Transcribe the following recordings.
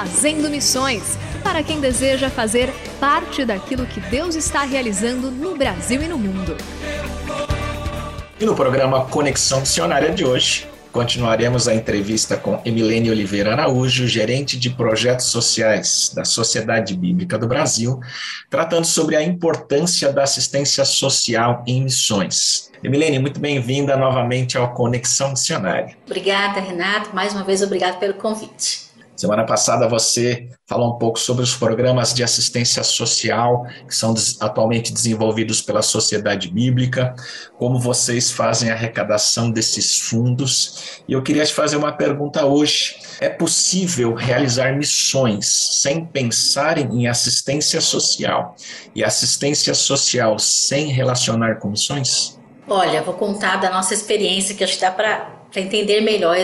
Fazendo Missões para quem deseja fazer parte daquilo que Deus está realizando no Brasil e no mundo. E no programa Conexão Missionária de hoje, continuaremos a entrevista com Emilene Oliveira Araújo, gerente de projetos sociais da Sociedade Bíblica do Brasil, tratando sobre a importância da assistência social em missões. Emilene, muito bem-vinda novamente ao Conexão Missionária. Obrigada, Renato. Mais uma vez, obrigado pelo convite. Semana passada você falou um pouco sobre os programas de assistência social que são atualmente desenvolvidos pela Sociedade Bíblica, como vocês fazem a arrecadação desses fundos. E eu queria te fazer uma pergunta hoje. É possível realizar missões sem pensar em assistência social e assistência social sem relacionar com missões? Olha, vou contar da nossa experiência que acho que dá para para entender melhor,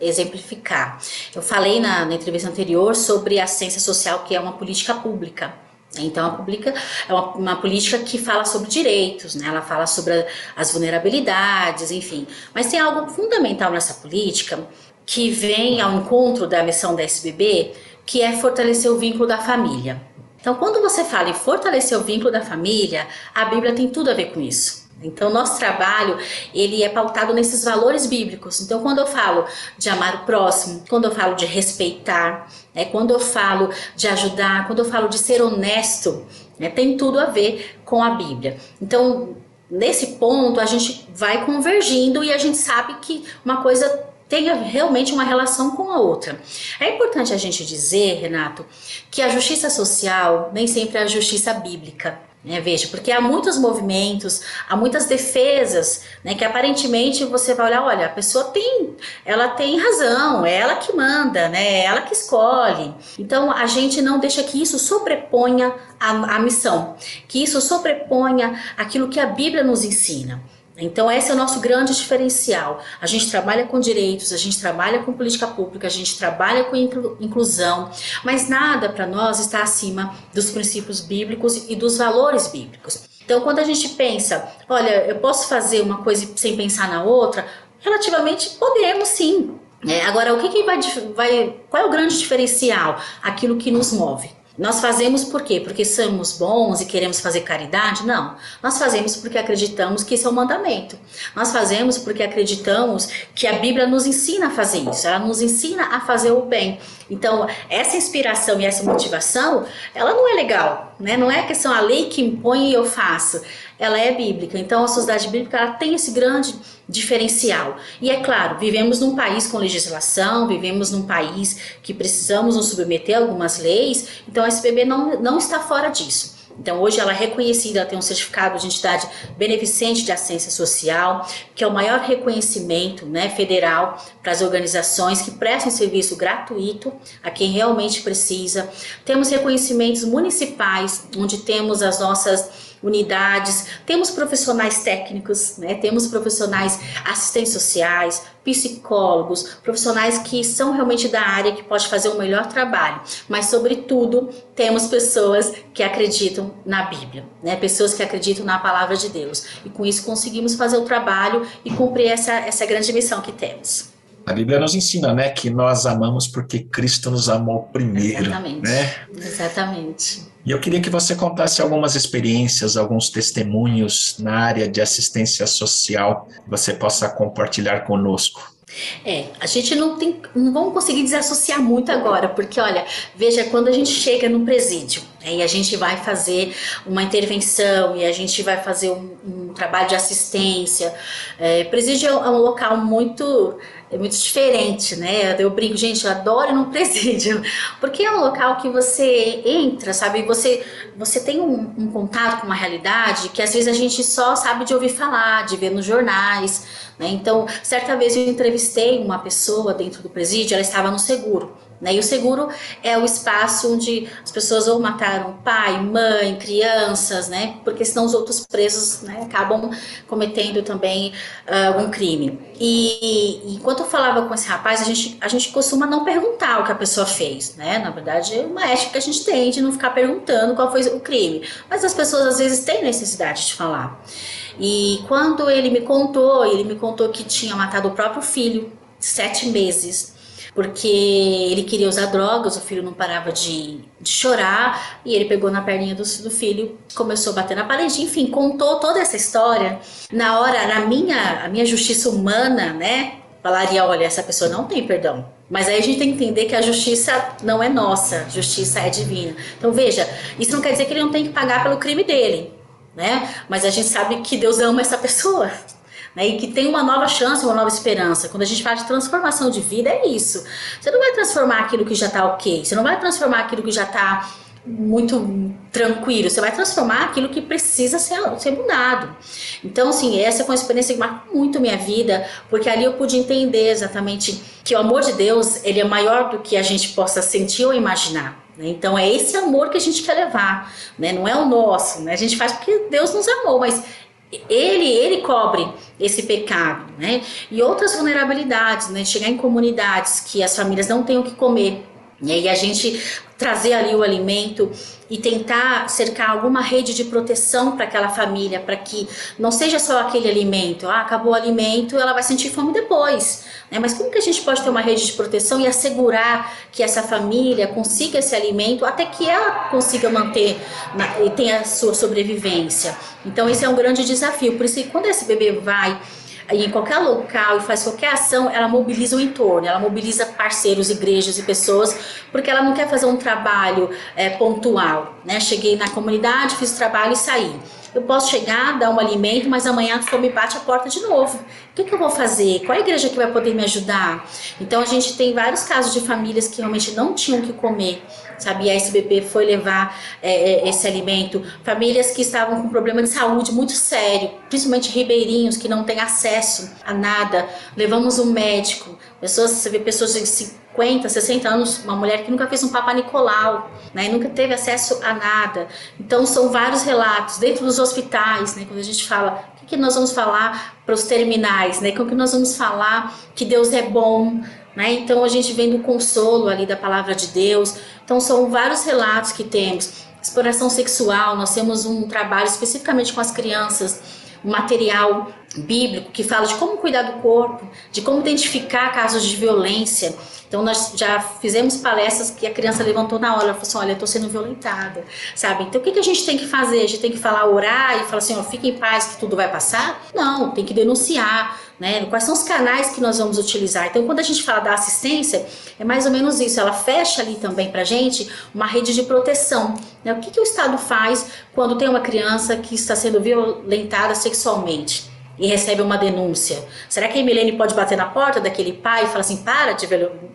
exemplificar. Eu falei na, na, entrevista anterior sobre a ciência social, que é uma política pública. Então, a pública é uma, uma, política que fala sobre direitos, né? ela fala sobre as vulnerabilidades, enfim. Mas tem algo fundamental nessa política que vem ao encontro da missão da SBB, que é fortalecer o vínculo da família. Então, quando você fala em fortalecer o vínculo da família, a Bíblia tem tudo a ver com isso. Então, nosso trabalho, ele é pautado nesses valores bíblicos. Então, quando eu falo de amar o próximo, quando eu falo de respeitar, né, quando eu falo de ajudar, quando eu falo de ser honesto, né, tem tudo a ver com a Bíblia. Então, nesse ponto, a gente vai convergindo e a gente sabe que uma coisa tenha realmente uma relação com a outra. É importante a gente dizer, Renato, que a justiça social nem sempre é a justiça bíblica. Né, veja, porque há muitos movimentos, há muitas defesas, né, que aparentemente você vai olhar, olha, a pessoa tem, ela tem razão, é ela que manda, né, é ela que escolhe. Então a gente não deixa que isso sobreponha a, a missão, que isso sobreponha aquilo que a Bíblia nos ensina. Então, esse é o nosso grande diferencial. A gente trabalha com direitos, a gente trabalha com política pública, a gente trabalha com inclusão, mas nada para nós está acima dos princípios bíblicos e dos valores bíblicos. Então, quando a gente pensa, olha, eu posso fazer uma coisa sem pensar na outra, relativamente podemos sim. É, agora, o que, que vai, vai. Qual é o grande diferencial? Aquilo que nos move. Nós fazemos por quê? Porque somos bons e queremos fazer caridade? Não. Nós fazemos porque acreditamos que isso é um mandamento. Nós fazemos porque acreditamos que a Bíblia nos ensina a fazer isso. Ela nos ensina a fazer o bem. Então, essa inspiração e essa motivação, ela não é legal, né? Não é questão a lei que impõe e eu faço. Ela é bíblica. Então, a sociedade bíblica ela tem esse grande diferencial. E é claro, vivemos num país com legislação, vivemos num país que precisamos nos submeter a algumas leis, então a SBB não, não está fora disso. Então, hoje ela é reconhecida, ela tem um certificado de entidade beneficente de assistência social, que é o maior reconhecimento né, federal para as organizações que prestam serviço gratuito a quem realmente precisa. Temos reconhecimentos municipais, onde temos as nossas unidades, temos profissionais técnicos, né? temos profissionais assistentes sociais, psicólogos, profissionais que são realmente da área que pode fazer um melhor trabalho, mas sobretudo temos pessoas que acreditam na Bíblia, né? Pessoas que acreditam na palavra de Deus. E com isso conseguimos fazer o trabalho e cumprir essa essa grande missão que temos. A Bíblia nos ensina, né, que nós amamos porque Cristo nos amou primeiro, Exatamente. né? Exatamente. E eu queria que você contasse algumas experiências, alguns testemunhos na área de assistência social que você possa compartilhar conosco. É, a gente não tem, não vamos conseguir desassociar muito agora, porque olha, veja quando a gente chega no presídio né, e a gente vai fazer uma intervenção e a gente vai fazer um, um trabalho de assistência. É, presídio é um local muito é muito diferente, né? Eu brinco, gente, eu adoro ir no presídio, porque é um local que você entra, sabe? Você, você tem um, um, contato com uma realidade que às vezes a gente só sabe de ouvir falar, de ver nos jornais, né? Então, certa vez eu entrevistei uma pessoa dentro do presídio, ela estava no seguro. Né? E o seguro é o espaço onde as pessoas ou mataram pai, mãe, crianças, né? porque senão os outros presos né, acabam cometendo também uh, algum crime. E, e, enquanto eu falava com esse rapaz, a gente, a gente costuma não perguntar o que a pessoa fez. Né? Na verdade, é uma ética que a gente tem de não ficar perguntando qual foi o crime. Mas as pessoas às vezes têm necessidade de falar. E quando ele me contou, ele me contou que tinha matado o próprio filho, sete meses porque ele queria usar drogas, o filho não parava de, de chorar, e ele pegou na perninha do, do, filho, começou a bater na parede, enfim, contou toda essa história. Na hora, na minha, a minha justiça humana, né, falaria, olha, essa pessoa não tem perdão. Mas aí a gente tem que entender que a justiça não é nossa, justiça é divina. Então veja, isso não quer dizer que ele não tem que pagar pelo crime dele, né? Mas a gente sabe que Deus ama essa pessoa, né, e que tem uma nova chance, uma nova esperança. Quando a gente fala de transformação de vida, é isso. Você não vai transformar aquilo que já está ok, você não vai transformar aquilo que já está muito tranquilo, você vai transformar aquilo que precisa ser, ser mudado. Então, assim, essa foi uma experiência que marcou muito minha vida, porque ali eu pude entender exatamente que o amor de Deus, ele é maior do que a gente possa sentir ou imaginar. Né? Então é esse amor que a gente quer levar, né? não é o nosso. Né? A gente faz porque Deus nos amou, mas ele ele cobre esse pecado, né? E outras vulnerabilidades, né? Chegar em comunidades que as famílias não têm o que comer, e a gente trazer ali o alimento e tentar cercar alguma rede de proteção para aquela família, para que não seja só aquele alimento, ah, acabou o alimento, ela vai sentir fome depois. Né? Mas como que a gente pode ter uma rede de proteção e assegurar que essa família consiga esse alimento até que ela consiga manter e tenha a sua sobrevivência? Então esse é um grande desafio. Por isso que quando esse bebê vai em qualquer local e faz qualquer ação, ela mobiliza o entorno, ela mobiliza parceiros, igrejas e pessoas, porque ela não quer fazer um trabalho é, pontual, né? Cheguei na comunidade, fiz o trabalho e saí. Eu posso chegar, dar um alimento, mas amanhã a fome bate a porta de novo. O que, que, eu vou fazer? Qual a igreja que vai poder me ajudar? Então a gente tem vários casos de famílias que realmente não tinham que comer sabe? A SBP foi levar é, é, esse alimento. Famílias que estavam com problema de saúde muito sério, principalmente ribeirinhos que não têm acesso a nada. Levamos um médico. Pessoas, você vê pessoas de 50, 60 anos, uma mulher que nunca fez um Papa Nicolau, né? Nunca teve acesso a nada. Então são vários relatos dentro dos hospitais, né? Quando a gente fala o que, que nós vamos falar para os terminais, né? Como que nós vamos falar que Deus é bom, né? Então a gente vem do consolo ali da palavra de Deus. Então são vários relatos que temos. Exploração sexual, nós temos um trabalho especificamente com as crianças, um material bíblico que fala de como cuidar do corpo, de como identificar casos de violência. Então nós já fizemos palestras que a criança levantou na hora, ela falou assim, olha, eu estou sendo violentada, sabe? Então o que, que a gente tem que fazer? A gente tem que falar, orar e falar assim, ó, fique em paz que tudo vai passar? Não, tem que denunciar, né? Quais são os canais que nós vamos utilizar? Então quando a gente fala da assistência, é mais ou menos isso, ela fecha ali também pra gente uma rede de proteção. Né? O que, que o Estado faz quando tem uma criança que está sendo violentada sexualmente? E recebe uma denúncia. Será que a Emilene pode bater na porta daquele pai e falar assim, para de,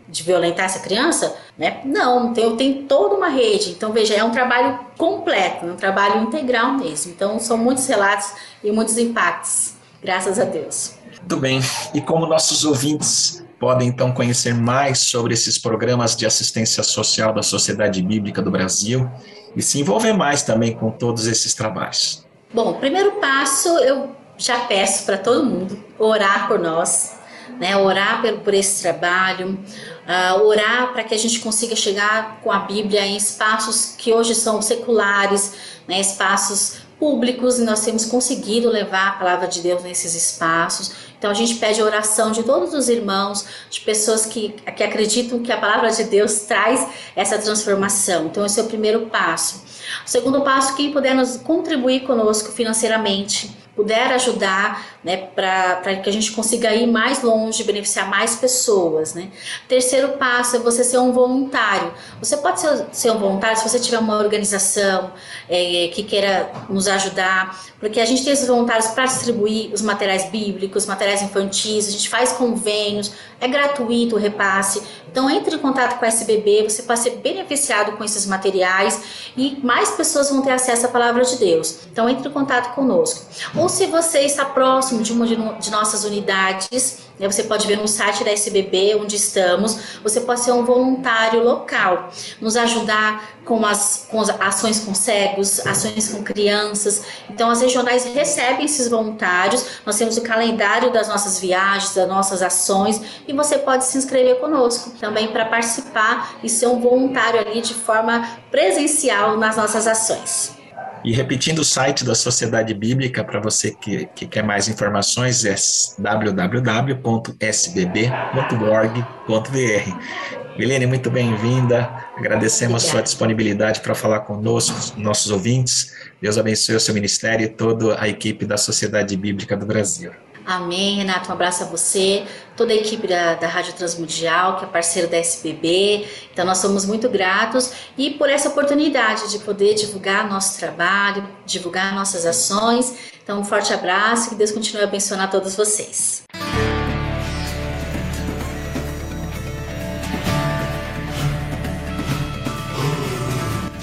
de violentar essa criança? Né? Não, tem, tem toda uma rede. Então, veja, é um trabalho completo, um trabalho integral mesmo. Então, são muitos relatos e muitos impactos. Graças a Deus. Muito bem. E como nossos ouvintes podem então conhecer mais sobre esses programas de assistência social da Sociedade Bíblica do Brasil e se envolver mais também com todos esses trabalhos? Bom, primeiro passo eu já peço para todo mundo orar por nós, né? Orar por, por esse trabalho, uh, orar para que a gente consiga chegar com a Bíblia em espaços que hoje são seculares, né? Espaços públicos e nós temos conseguido levar a palavra de Deus nesses espaços. Então a gente pede a oração de todos os irmãos, de pessoas que, que acreditam que a palavra de Deus traz essa transformação. Então esse é o primeiro passo. O segundo passo, quem puder nos contribuir conosco financeiramente, puder ajudar, né, para que a gente consiga ir mais longe, beneficiar mais pessoas, né. Terceiro passo é você ser um voluntário. Você pode ser, ser um voluntário se você tiver uma organização é, que queira nos ajudar, porque a gente tem esses voluntários para distribuir os materiais bíblicos, materiais infantis, a gente faz convênios, é gratuito o repasse. Então entre em contato com a SBB, você pode ser beneficiado com esses materiais e mais pessoas vão ter acesso à palavra de Deus. Então entre em contato conosco. Ou se você está próximo de uma de nossas unidades, né, você pode ver no site da SBB onde estamos, você pode ser um voluntário local, nos ajudar com as, com as ações com cegos, ações com crianças. Então as regionais recebem esses voluntários, nós temos o calendário das nossas viagens, das nossas ações e você pode se inscrever conosco também para participar e ser um voluntário ali de forma presencial nas nossas ações. E repetindo o site da Sociedade Bíblica, para você que, que quer mais informações, é www.sbb.org.br. Milene, muito bem-vinda. Agradecemos a sua disponibilidade para falar conosco, nossos ouvintes. Deus abençoe o seu ministério e toda a equipe da Sociedade Bíblica do Brasil. Amém, Renato. Um abraço a você, toda a equipe da, da Rádio Transmundial, que é parceiro da SBB. Então, nós somos muito gratos e por essa oportunidade de poder divulgar nosso trabalho, divulgar nossas ações. Então, um forte abraço e que Deus continue a abençoar todos vocês.